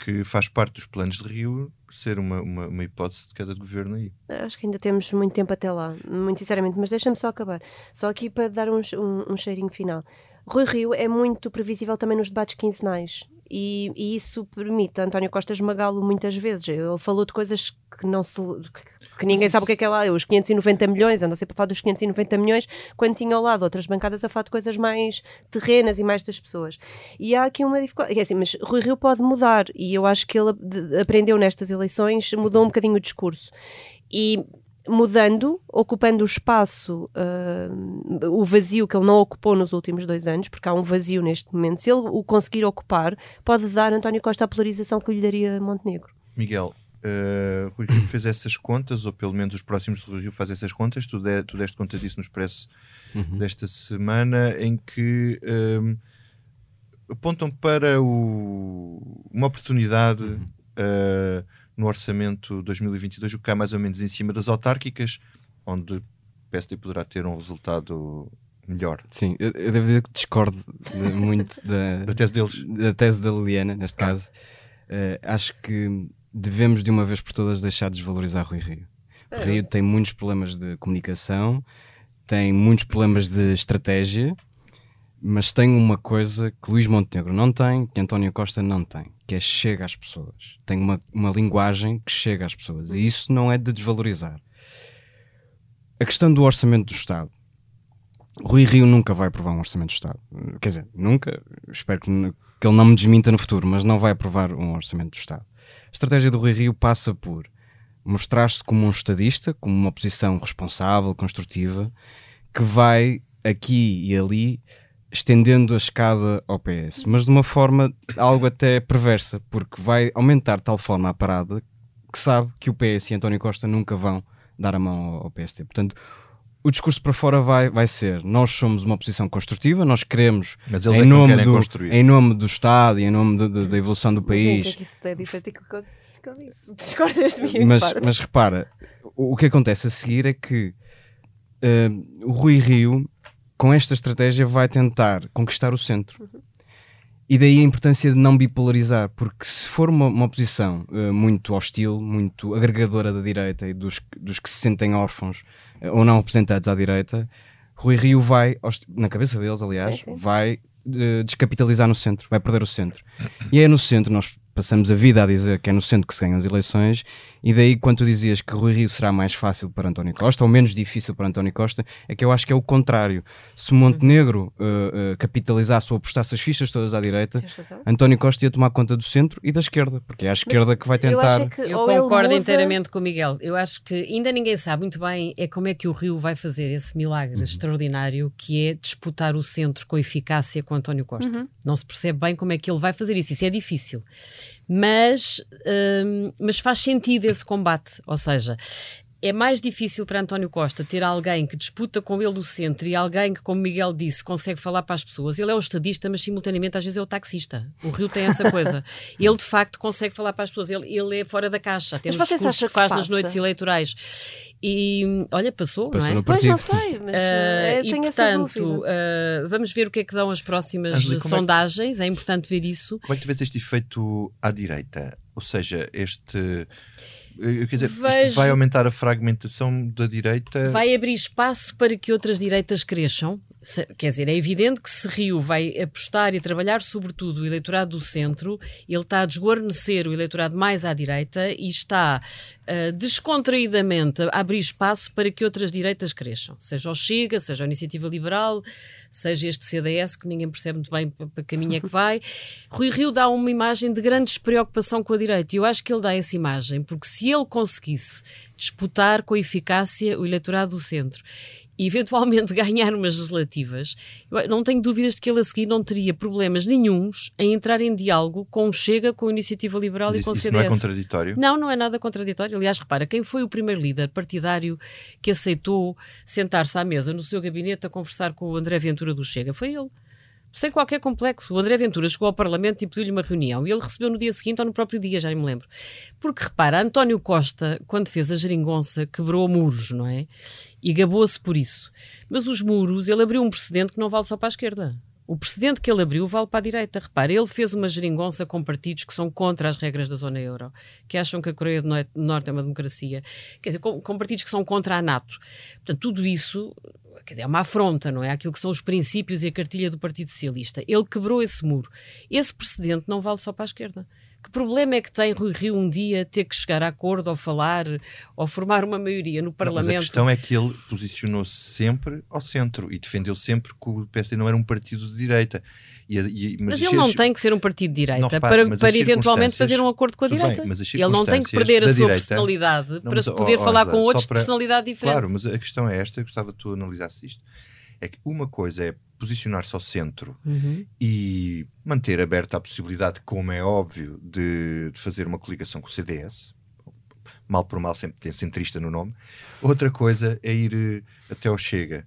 Speaker 1: que faz parte dos planos de Rio ser uma, uma, uma, hipótese de queda de governo aí.
Speaker 9: Acho que ainda temos muito tempo até lá, muito sinceramente, mas deixa-me só acabar. Só aqui para dar um, um, um cheirinho final. Rui Rio é muito previsível também nos debates quinzenais. E, e, isso permite a António Costa esmagá-lo muitas vezes. Ele falou de coisas que não se que ninguém sabe o que é que é lá, os 590 milhões, andam sempre a falar dos 590 milhões, quando tinha ao lado outras bancadas a falar de coisas mais terrenas e mais das pessoas. E há aqui uma dificuldade, é assim, mas Rui Rio pode mudar, e eu acho que ele aprendeu nestas eleições, mudou um bocadinho o discurso. E mudando, ocupando o espaço, uh, o vazio que ele não ocupou nos últimos dois anos, porque há um vazio neste momento, se ele o conseguir ocupar, pode dar António Costa a polarização que lhe daria Montenegro.
Speaker 1: Miguel, Uh, Rui Rio fez essas contas, ou pelo menos os próximos de Rui Rio fazem essas contas. Tu, de, tu deste conta disso no Expresso uhum. desta semana, em que um, apontam para o, uma oportunidade uhum. uh, no orçamento 2022, o que cai mais ou menos em cima das autárquicas, onde o PSD poderá ter um resultado melhor.
Speaker 8: Sim, eu, eu devo dizer que discordo de, muito da,
Speaker 1: da tese deles,
Speaker 8: da tese da Liliana, neste ah. caso. Uh, acho que devemos de uma vez por todas deixar de desvalorizar Rui Rio. O é. Rio tem muitos problemas de comunicação, tem muitos problemas de estratégia, mas tem uma coisa que Luís Montenegro não tem, que António Costa não tem, que é chega às pessoas. Tem uma, uma linguagem que chega às pessoas e isso não é de desvalorizar. A questão do orçamento do Estado. Rui Rio nunca vai aprovar um orçamento do Estado. Quer dizer, nunca, espero que, que ele não me desminta no futuro, mas não vai aprovar um orçamento do Estado. A estratégia do Rui Rio passa por mostrar-se como um estadista, como uma posição responsável, construtiva, que vai aqui e ali estendendo a escada ao PS, mas de uma forma algo até perversa, porque vai aumentar de tal forma a parada que sabe que o PS e António Costa nunca vão dar a mão ao PST. Portanto, o discurso para fora vai, vai ser: nós somos uma oposição construtiva, nós queremos, em,
Speaker 1: é
Speaker 8: nome do, em nome do Estado e em nome de, de, da evolução do país.
Speaker 9: Sim, que é que isso é diferente que eu disse. Discordas de mim,
Speaker 8: mas,
Speaker 9: repara.
Speaker 8: mas repara, o, o que acontece a seguir é que uh, o Rui Rio, com esta estratégia, vai tentar conquistar o centro. E daí a importância de não bipolarizar, porque se for uma, uma oposição uh, muito hostil, muito agregadora da direita e dos, dos que se sentem órfãos uh, ou não representados à direita, Rui Rio vai, na cabeça deles, aliás,
Speaker 9: Sim, sim.
Speaker 8: vai uh, descapitalizar no centro, vai perder o centro. E é no centro, nós passamos a vida a dizer que é no centro que se ganham as eleições, e daí quando tu dizias que Rui Rio será mais fácil para António Costa, ou menos difícil para António Costa, é que eu acho que é o contrário. Se Montenegro uh, uh, capitalizasse ou apostasse as fichas todas à direita. António Costa ia tomar conta do centro e da esquerda, porque é a esquerda que vai
Speaker 9: eu acho
Speaker 8: tentar.
Speaker 9: é que
Speaker 7: Eu concordo
Speaker 9: muda-
Speaker 7: inteiramente com o Miguel. Eu acho que ainda ninguém sabe muito bem é como é que o Rio vai fazer esse milagre extraordinário que é disputar o centro com eficácia com António Costa. Não se percebe bem como é que ele vai fazer isso. Isso é difícil. Mas, hum, mas faz sentido esse combate. Ou seja, é mais difícil para António Costa ter alguém que disputa com ele o centro e alguém que, como Miguel disse, consegue falar para as pessoas. Ele é o estadista, mas simultaneamente às vezes é o taxista. O Rio tem essa coisa. ele de facto consegue falar para as pessoas. Ele, ele é fora da caixa. Tem os
Speaker 9: vocês
Speaker 7: discursos que
Speaker 9: que
Speaker 7: faz nas noites eleitorais. E olha, passou,
Speaker 8: Passou
Speaker 7: não é?
Speaker 9: Pois não sei, mas eu
Speaker 7: e
Speaker 9: tenho essa
Speaker 7: portanto,
Speaker 9: dúvida.
Speaker 7: ah, vamos ver o que é que dão as próximas
Speaker 1: como é que-
Speaker 7: sondagens. É importante ver isso.
Speaker 1: Como é que tu vês este efeito à direita? Ou seja, este. Eu- Quer dizer, isto
Speaker 7: Vejo-
Speaker 1: vai aumentar a fragmentação da direita.
Speaker 7: Vai abrir espaço para que outras direitas cresçam. Quer dizer, é evidente que se Rio vai apostar e trabalhar sobretudo o eleitorado do centro, ele está a desguarnecer o eleitorado mais à direita e está ah, descontraídamente a abrir espaço para que outras direitas cresçam. Seja o Chega, seja a Iniciativa Liberal, seja este CDS, que ninguém percebe muito bem para para que caminho é que vai. Rui Rio dá uma imagem de grande despreocupação com a direita e eu acho que ele dá essa imagem, porque se ele conseguisse disputar com eficácia o eleitorado do centro e eventualmente ganhar umas legislativas, não tenho dúvidas de que ele a seguir não teria problemas nenhuns em entrar em diálogo com o Chega, com a Iniciativa Liberal
Speaker 1: Mas
Speaker 7: e com o
Speaker 1: isso
Speaker 7: CDS.
Speaker 1: não é contraditório?
Speaker 7: Não, não é nada contraditório. Aliás, repara, quem foi o primeiro líder partidário que aceitou sentar-se à mesa no seu gabinete a conversar com o André Ventura do Chega? Foi ele. Sem qualquer complexo. O André Ventura chegou ao Parlamento e pediu-lhe uma reunião. E ele recebeu no dia seguinte ou no próprio dia, já nem me lembro. Porque repara, António Costa, quando fez a geringonça, quebrou muros, não é? E gabou-se por isso. Mas os muros, ele abriu um precedente que não vale só para a esquerda. O precedente que ele abriu vale para a direita. Repara, ele fez uma geringonça com partidos que são contra as regras da zona euro, que acham que a Coreia do Norte é uma democracia, quer dizer, com, com partidos que são contra a NATO. Portanto, tudo isso quer dizer, é uma afronta, não é? Aquilo que são os princípios e a cartilha do Partido Socialista. Ele quebrou esse muro. Esse precedente não vale só para a esquerda. Que problema é que tem Rui Rio um dia ter que chegar a acordo ou falar ou formar uma maioria no
Speaker 1: Não, mas
Speaker 7: Parlamento?
Speaker 1: a questão é que ele posicionou-se sempre ao centro e defendeu sempre que o PSD não era um partido de direita. E, e-
Speaker 7: Mas
Speaker 1: as
Speaker 7: ele não tem que ser um partido de direita
Speaker 1: Não,
Speaker 7: para,
Speaker 1: mas
Speaker 7: para eventualmente fazer um acordo com a
Speaker 1: bem,
Speaker 7: direita.
Speaker 1: mas as
Speaker 7: ele não tem que perder a sua
Speaker 1: direita-
Speaker 7: personalidade
Speaker 1: Não,
Speaker 7: para
Speaker 1: mas,
Speaker 7: se
Speaker 1: ó,
Speaker 7: poder
Speaker 1: ó,
Speaker 7: falar
Speaker 1: Angela,
Speaker 7: com outros de
Speaker 1: para-
Speaker 7: personalidade diferente.
Speaker 1: Claro, mas a questão é esta, eu gostava que tu analisasses isto. É que uma coisa é posicionar-se ao centro
Speaker 7: Uhum.
Speaker 1: e manter aberta a possibilidade, como é óbvio, de, de fazer uma coligação com o CDS. Mal por mal sempre tem centrista no nome. Outra coisa é ir eh, até ao Chega.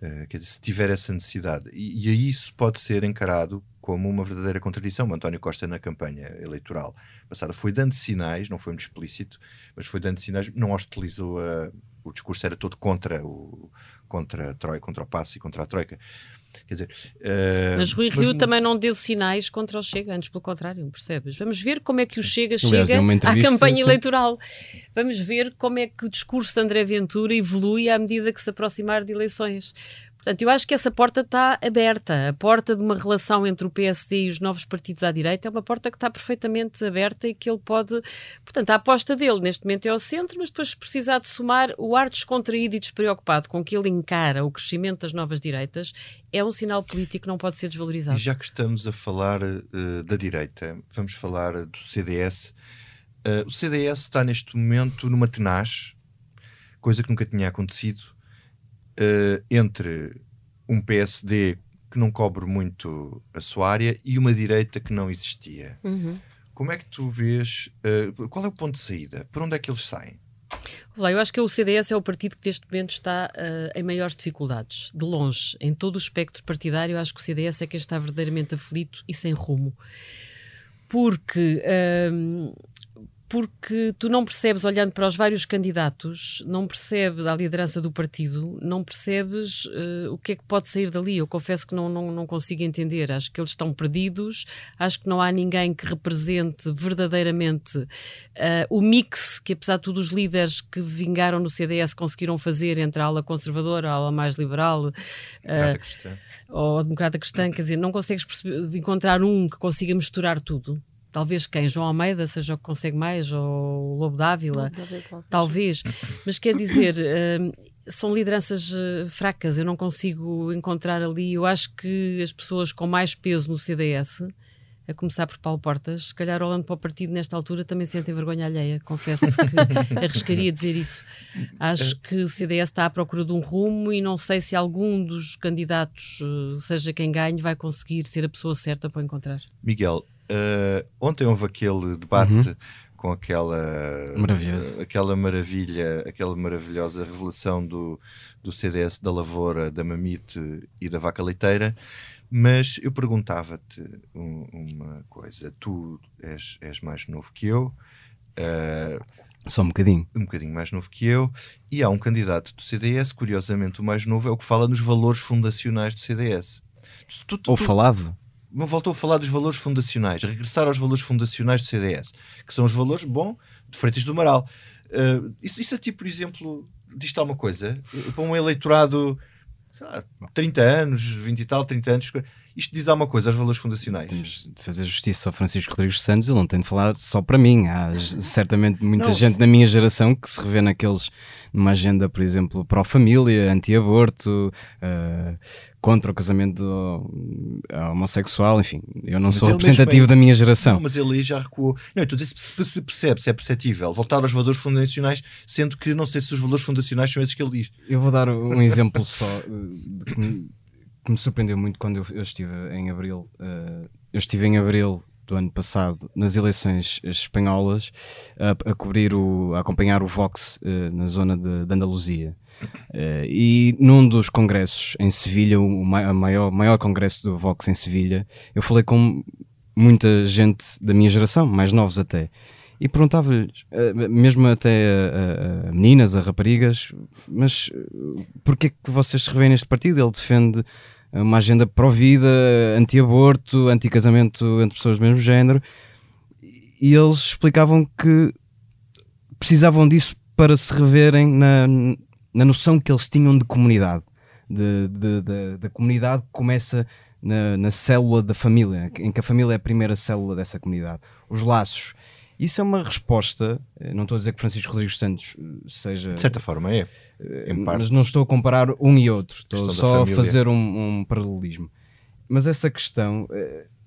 Speaker 1: Eh, quer dizer, se tiver essa necessidade. E, e aí isso pode ser encarado como uma verdadeira contradição. O António Costa, na campanha eleitoral passada, foi dando sinais, não foi muito explícito, mas foi dando sinais, não hostilizou a. O discurso era todo contra, o, contra a Troika, contra o passe e contra a Troika. Quer dizer, eh,
Speaker 7: Mas Rui Rio
Speaker 1: mas-
Speaker 7: também não deu sinais contra o Chega, antes pelo contrário, percebes? Vamos ver como é que o Chega
Speaker 8: Aliás,
Speaker 7: chega
Speaker 8: é
Speaker 7: à campanha
Speaker 8: sim.
Speaker 7: eleitoral. Vamos ver como é que o discurso de André Ventura evolui à medida que se aproximar de eleições. Portanto, eu acho que essa porta está aberta. A porta de uma relação entre o PSD e os novos partidos à direita é uma porta que está perfeitamente aberta e que ele pode. Portanto, a aposta dele neste momento é ao centro, mas depois, se precisar de somar o ar descontraído e despreocupado com que ele encara o crescimento das novas direitas, é um sinal político que não pode ser desvalorizado.
Speaker 1: E já que estamos a falar eh, da direita, vamos falar do CDS. Eh, o CDS está neste momento numa tenaz, coisa que nunca tinha acontecido, eh, entre um PSD que não cobre muito a sua área e uma direita que não existia.
Speaker 7: Uhum.
Speaker 1: Como é que tu vês? eh, qual é o ponto de saída? Por onde é que eles saem?
Speaker 7: Lá, eu acho que o CDS é o partido que neste momento está eh, em maiores dificuldades, de longe. Em todo o espectro partidário, acho que o CDS é quem está verdadeiramente aflito e sem rumo. Porque, ehm, porque tu não percebes, olhando para os vários candidatos, não percebes a liderança do partido, não percebes uh, o que é que pode sair dali. Eu confesso que não, não, não consigo entender. Acho que eles estão perdidos, acho que não há ninguém que represente verdadeiramente uh, o mix que, apesar de todos os líderes que vingaram no CDS conseguiram fazer entre a ala conservadora, a ala mais liberal. Uh, ou a democrata cristã, quer dizer, não consegues perceber, encontrar um que consiga misturar tudo talvez quem? João Almeida seja o que consegue mais, ou o Lobo Dávila, talvez. Mas quer dizer, uh, são lideranças uh, fracas, eu não consigo encontrar ali. Eu acho que as pessoas com mais peso no CDS, a começar por Paulo Portas, se calhar olhando para o partido nesta altura também sentem vergonha alheia, confesso que arriscaria dizer isso. Acho que o CDS está à procura de um rumo e não sei se algum dos candidatos, seja quem ganhe, vai conseguir ser a pessoa certa para o encontrar.
Speaker 1: Miguel, Uh, ontem houve aquele debate uhum. com aquela, aquela maravilha, aquela maravilhosa revelação do, do CDS da Lavoura, da Mamite e da Vaca Leiteira. Mas eu perguntava-te um, uma coisa: tu és, és mais novo que eu.
Speaker 8: Uh, Só um bocadinho.
Speaker 1: Um bocadinho mais novo que eu. E há um candidato do CDS, curiosamente o mais novo, é o que fala nos valores fundacionais do CDS.
Speaker 8: Tu, tu, Ou falava?
Speaker 1: Voltou a falar dos valores fundacionais, regressar aos valores fundacionais do CDS, que são os valores, bom, de Freitas do Amaral. Uh, isso, isso a ti, por exemplo, diz-te alguma coisa? Para um eleitorado, sei lá, 30 anos, 20 e tal, 30 anos, isto diz alguma coisa aos valores fundacionais?
Speaker 8: Temos de fazer justiça ao Francisco Rodrigues Santos, ele não tem de falar só para mim. Há certamente muita não, gente na minha geração que se revê naqueles, numa agenda, por exemplo, pró-família, anti-aborto, uh, contra o casamento homossexual, enfim. Eu não mas sou representativo da minha geração. Não,
Speaker 1: mas ele aí já recuou. Não, estou a dizer se, se percebe, se é perceptível, voltar aos valores fundacionais, sendo que não sei se os valores fundacionais são esses que ele diz.
Speaker 8: Eu vou dar um exemplo só. Que me surpreendeu muito quando eu, eu estive em Abril. Uh, eu estive em Abril do ano passado nas eleições espanholas a, a cobrir o, a acompanhar o Vox uh, na zona de, de Andaluzia. Uh, e num dos congressos em Sevilha, o maior, maior congresso do Vox em Sevilha, eu falei com muita gente da minha geração, mais novos até, e perguntava-lhes, mesmo até a, a, a, meninas, a raparigas, mas porquê que vocês se revêem neste partido? Ele defende uma agenda pró-vida, anti-aborto, anti-casamento entre pessoas do mesmo género, e eles explicavam que precisavam disso para se reverem na, na noção que eles tinham de comunidade, de, de, de, da comunidade que começa na, na célula da família, em que a família é a primeira célula dessa comunidade. Os laços. Isso é uma resposta, eh, não estou a dizer que Francisco Rodrigues Santos eh, seja.
Speaker 1: De certa forma é.
Speaker 8: Eh, mas não estou a comparar um e outro, estou só a fazer um, um, paralelismo. Mas essa questão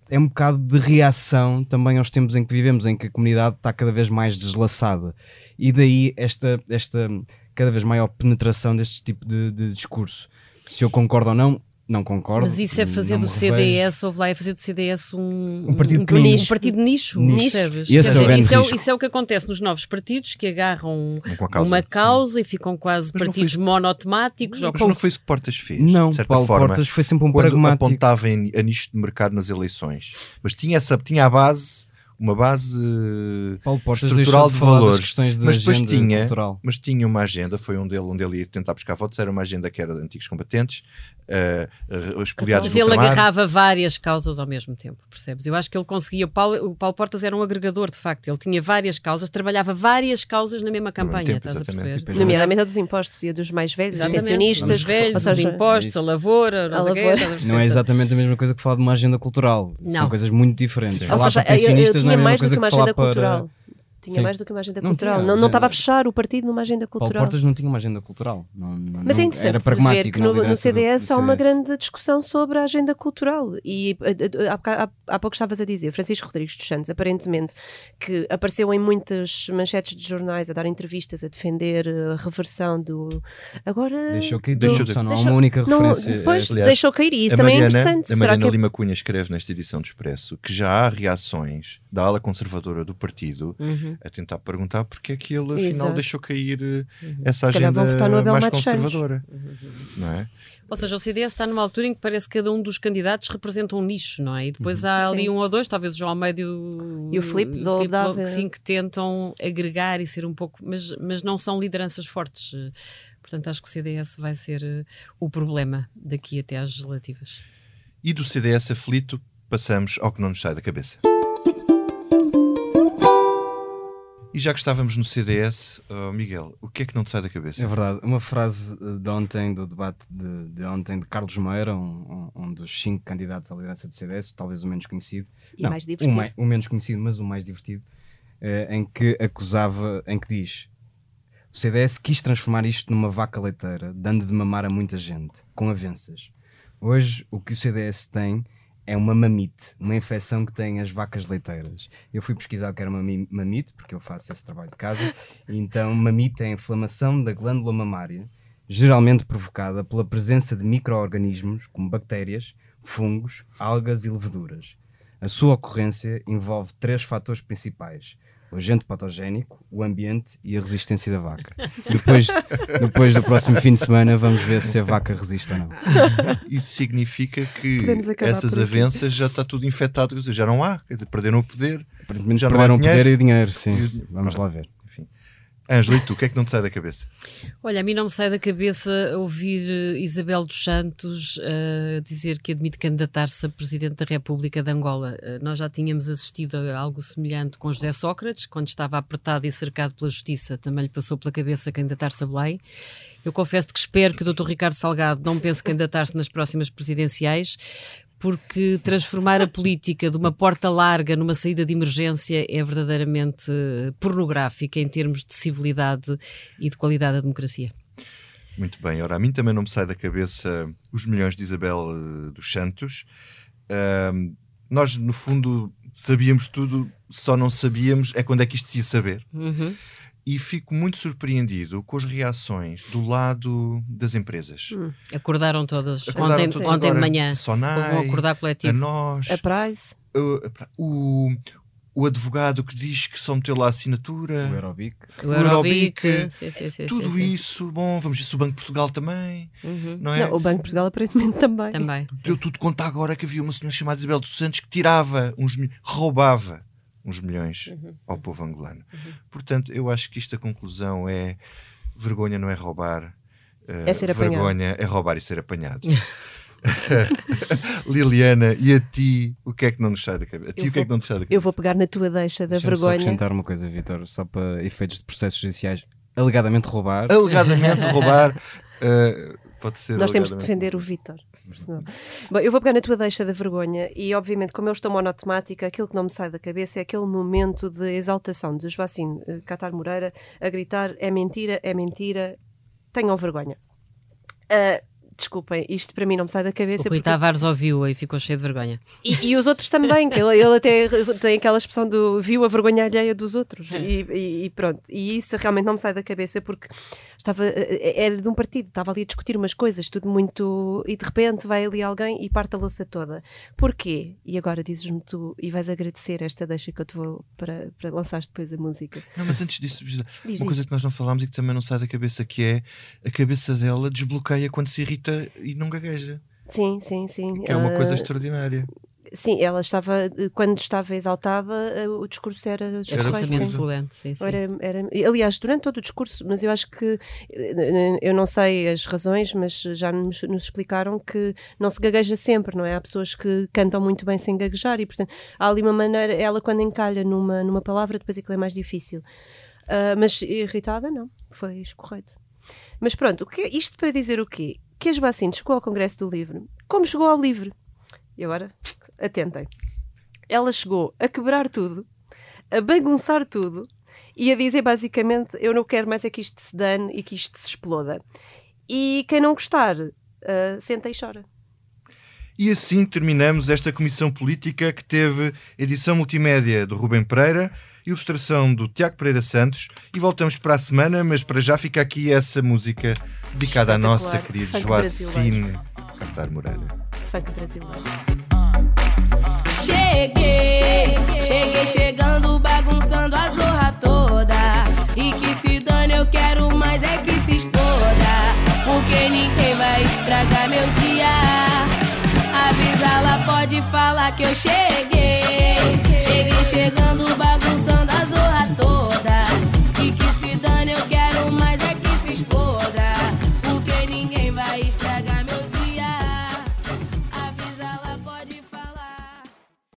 Speaker 8: é um bocado de reação também aos tempos em que vivemos, em que a comunidade está cada vez mais deslaçada. E daí esta, esta cada vez maior penetração deste tipo de, de discurso. Se eu concordo ou não, não concordo.
Speaker 7: Mas isso é fazer do CDS, houve lá, é fazer do CDS um,
Speaker 8: um partido, um, nicho.
Speaker 7: Um partido nicho, nicho.
Speaker 8: Esse é
Speaker 7: isso, é, isso, é, o que acontece nos novos partidos que agarram causa, uma causa e ficam quase mas partidos foi... monotemáticos.
Speaker 1: Mas, mas não foi isso que Portas fez.
Speaker 8: Não,
Speaker 1: de certa
Speaker 8: Paulo
Speaker 1: forma,
Speaker 8: Portas foi sempre um
Speaker 1: quando
Speaker 8: pragmático.
Speaker 1: apontava em, a nicho de mercado nas eleições. Mas tinha, essa, tinha a base uma base estrutural de, de valores,
Speaker 8: de
Speaker 1: mas depois tinha, cultural. mas tinha uma agenda, foi um dele onde ele ia tentar buscar votos, era uma agenda que era de antigos combatentes, uh, expoliados
Speaker 7: Mas ele agarrava várias causas ao mesmo tempo, percebes? Eu acho que ele conseguia, o Paulo, o Paulo Portas era um agregador, de facto, ele tinha várias causas, trabalhava várias causas na mesma campanha, tempo, estás exatamente. a perceber?
Speaker 9: Nomeadamente a dos impostos e a dos mais velhos, os pensionistas,
Speaker 7: os velhos, os impostos, a lavoura,
Speaker 9: a lavoura.
Speaker 8: Não é exatamente a mesma coisa que falar de uma agenda cultural, não. são coisas muito diferentes.
Speaker 9: Ou seja, eu, eu, eu tinha mais do que uma agenda cultural. Tinha Sim. mais do que uma agenda não cultural. Tinha, não, não estava a fechar o partido numa agenda cultural.
Speaker 8: Paulo Portas não tinha uma agenda cultural. Não, não,
Speaker 9: Mas é interessante era ver que no, no CDS há uma grande discussão sobre a agenda cultural. E eh, eh, há, há, há pouco estavas a dizer, Francisco Rodrigues dos Santos, aparentemente, que apareceu em muitas manchetes de jornais a dar entrevistas, a defender a reversão do. Agora.
Speaker 8: Deixou cair, do... deixou, não há uma única referência.
Speaker 9: Pois, Aliás, deixou cair. E isso também é Mariana, é interessante.
Speaker 1: A Mariana Será Lima Cunha escreve nesta edição do Expresso que já há reações da ala conservadora do partido.
Speaker 7: Uhum
Speaker 1: a tentar perguntar porque é que ele afinal
Speaker 9: Exato.
Speaker 1: deixou cair eh, essa
Speaker 9: Se votar no
Speaker 1: agenda mais
Speaker 9: Matos Santos.
Speaker 1: conservadora. Não é?
Speaker 7: Ou seja, o CDS está numa altura em que parece que cada um dos candidatos representa um nicho, não é? E depois
Speaker 1: Uhum.
Speaker 7: há ali
Speaker 9: Sim.
Speaker 7: um ou dois, talvez o João Almeida e o,
Speaker 9: E o Filipe do
Speaker 7: Filipe
Speaker 9: Dávila.
Speaker 7: Sim, que tentam agregar e ser um pouco, mas, mas não são lideranças fortes. Portanto, acho que o CDS vai ser eh, o problema daqui até às legislativas.
Speaker 1: E do CDS aflito, passamos ao que não nos sai da cabeça. E já que estávamos no CDS, oh, Miguel, o que é que não te sai da cabeça?
Speaker 8: É verdade. Uma frase de ontem, do debate de, de ontem de Carlos Meira, um, um- dos cinco candidatos à liderança do CDS, talvez o menos conhecido.
Speaker 9: E mais divertido.
Speaker 8: O, mai- o menos conhecido, mas o mais divertido, eh, em que acusava, em que diz: o CDS quis transformar isto numa vaca leiteira, dando de mamar a muita gente, com avanças. Hoje, o que o CDS tem é uma mamite, uma infecção que tem as vacas leiteiras. Eu fui pesquisar o que era uma mi- mamite, porque eu faço esse trabalho de casa, então mamite é a inflamação da glândula mamária, geralmente provocada pela presença de micro-organismos como bactérias, fungos, algas e leveduras. A sua ocorrência envolve três fatores principais: o agente patogénico, o ambiente e a resistência da vaca. Depois, depois do próximo fim de semana, vamos ver se a vaca resiste ou não.
Speaker 1: Isso significa que essas avanças já está tudo infectado, já não há, quer dizer, perderam o poder.
Speaker 8: Aparentemente
Speaker 1: Já não há
Speaker 8: perderam o poder e o dinheiro, sim.
Speaker 1: E o dinheiro.
Speaker 8: Vamos lá ver.
Speaker 1: Ângela, e tu, o que é que não te sai da cabeça?
Speaker 7: Olha, a mim não me sai da cabeça ouvir eh, Isabel dos Santos eh, dizer que admite candidatar-se a Presidente da República de Angola. Eh, nós já tínhamos assistido a algo semelhante com José Sócrates, quando estava apertado e cercado pela Justiça, também lhe passou pela cabeça candidatar-se a Belém. Eu confesso que espero que o Dr. Ricardo Salgado não pense candidatar-se nas próximas presidenciais, porque transformar a política de uma porta larga numa saída de emergência é verdadeiramente eh, pornográfica em termos de civilidade e de qualidade da democracia.
Speaker 1: Muito bem, ora, a mim também não me sai da cabeça os milhões de Isabel eh, dos Santos. Ahm, nós, no fundo, sabíamos tudo, só não sabíamos é quando é que isto se ia saber.
Speaker 7: Uhum.
Speaker 1: E fico muito surpreendido com as reações do lado das empresas.
Speaker 7: Acordaram todas
Speaker 1: Acordaram
Speaker 7: ontem,
Speaker 1: todos
Speaker 7: ontem de manhã.
Speaker 1: A Sonai,
Speaker 7: Houve um acordar
Speaker 1: A
Speaker 7: coletivo.
Speaker 1: nós,
Speaker 9: A Price.
Speaker 1: o, o, o advogado que diz que só meteu lá a assinatura.
Speaker 8: O Aerobic.
Speaker 7: O. Aerobic, sim, sim, sim,
Speaker 1: Tudo
Speaker 7: sim, sim.
Speaker 1: isso, bom, vamos ver se o Banco de Portugal também,
Speaker 7: Uhum.
Speaker 1: não é?
Speaker 9: Não, o Banco de Portugal aparentemente também.
Speaker 7: Também.
Speaker 1: Deu tudo conta agora que havia uma senhora chamada Isabel dos Santos que tirava uns roubava uns milhões
Speaker 7: Uhum.
Speaker 1: ao povo angolano. Portanto, eu acho que isto a conclusão é vergonha não é roubar, eh,
Speaker 9: É ser apanhado.
Speaker 1: vergonha é roubar e ser apanhado. Liliana, e a ti, o que é que não nos sai da cabeça? A ti,
Speaker 9: Eu
Speaker 1: o que é que
Speaker 9: vou-
Speaker 1: não nos sai da cabeça?
Speaker 9: Eu vou pegar na tua deixa da
Speaker 8: Deixa-me só
Speaker 9: vergonha.
Speaker 8: acrescentar uma coisa, Vitor, só para efeitos de processos judiciais. Alegadamente roubar.
Speaker 1: Alegadamente roubar, eh, pode ser.
Speaker 9: Nós temos de defender o Vítor. Bom, eu vou pegar na tua deixa da vergonha e, obviamente, como eu estou monotemática, aquilo que não me sai da cabeça é aquele momento de exaltação de Joacim eh, Catar Moreira a gritar é mentira, é mentira, tenham vergonha. Ah, desculpem, isto para mim não me sai da
Speaker 7: O
Speaker 9: cabeça.
Speaker 7: Rui
Speaker 9: porque-
Speaker 7: Tavares ouviu e ficou cheio de vergonha.
Speaker 9: E, e os outros também, que ele, ele até tem aquela expressão do viu a vergonha alheia dos outros. E, e- e pronto. E isso realmente não me sai da cabeça porque estava, eh, era de um partido, estava ali a discutir umas coisas, tudo muito. E de repente vai ali alguém e parte a louça toda. Porquê? E agora dizes-me tu e vais agradecer esta deixa que eu te vou para, para lançares depois a música.
Speaker 1: Não, mas antes disso,
Speaker 9: Diz,
Speaker 1: uma
Speaker 9: diz.
Speaker 1: coisa que nós não falámos e que também não sai da cabeça, que é a cabeça dela desbloqueia quando se irrita e não gagueja.
Speaker 9: Sim, sim, sim.
Speaker 1: Que é uma coisa
Speaker 9: Ah,
Speaker 1: extraordinária.
Speaker 9: Sim, ela estava, quando estava exaltada, eh, o discurso era
Speaker 1: Era
Speaker 7: Absolutamente
Speaker 9: sim.
Speaker 7: fluente, sim, sim.
Speaker 9: Era, era, aliás, durante todo o discurso, mas eu acho que eh, eu não sei as razões, mas já nos, nos explicaram que não se gagueja sempre, não é? Há pessoas que cantam muito bem sem gaguejar e, portanto, há ali uma maneira, ela quando encalha numa, numa palavra, depois aquilo é mais difícil. Ah, mas irritada, não, foi escorreto. Mas pronto, o que, isto para dizer o quê? Que a Joacine chegou ao Congresso do Livro, como chegou ao Livre. E agora, atentem. Ela chegou a quebrar tudo, a bagunçar tudo e a dizer basicamente: Eu não quero mais é que isto se dane e que isto se exploda. E quem não gostar, ah, senta e chora.
Speaker 1: E assim terminamos esta comissão política que teve edição multimédia do Rubem Pereira, ilustração do Tiago Pereira Santos. E voltamos para a semana, mas para já fica aqui essa música dedicada à nossa querida Joacine Cantar Moreira.
Speaker 9: Funk brasileiro.
Speaker 10: Cheguei, cheguei chegando, bagunçando a zorra toda. E que se dane, eu quero mais é que se exploda. Porque ninguém vai estragar meu dia. Avisa, ela pode falar que eu cheguei. Ele chegando bagunçando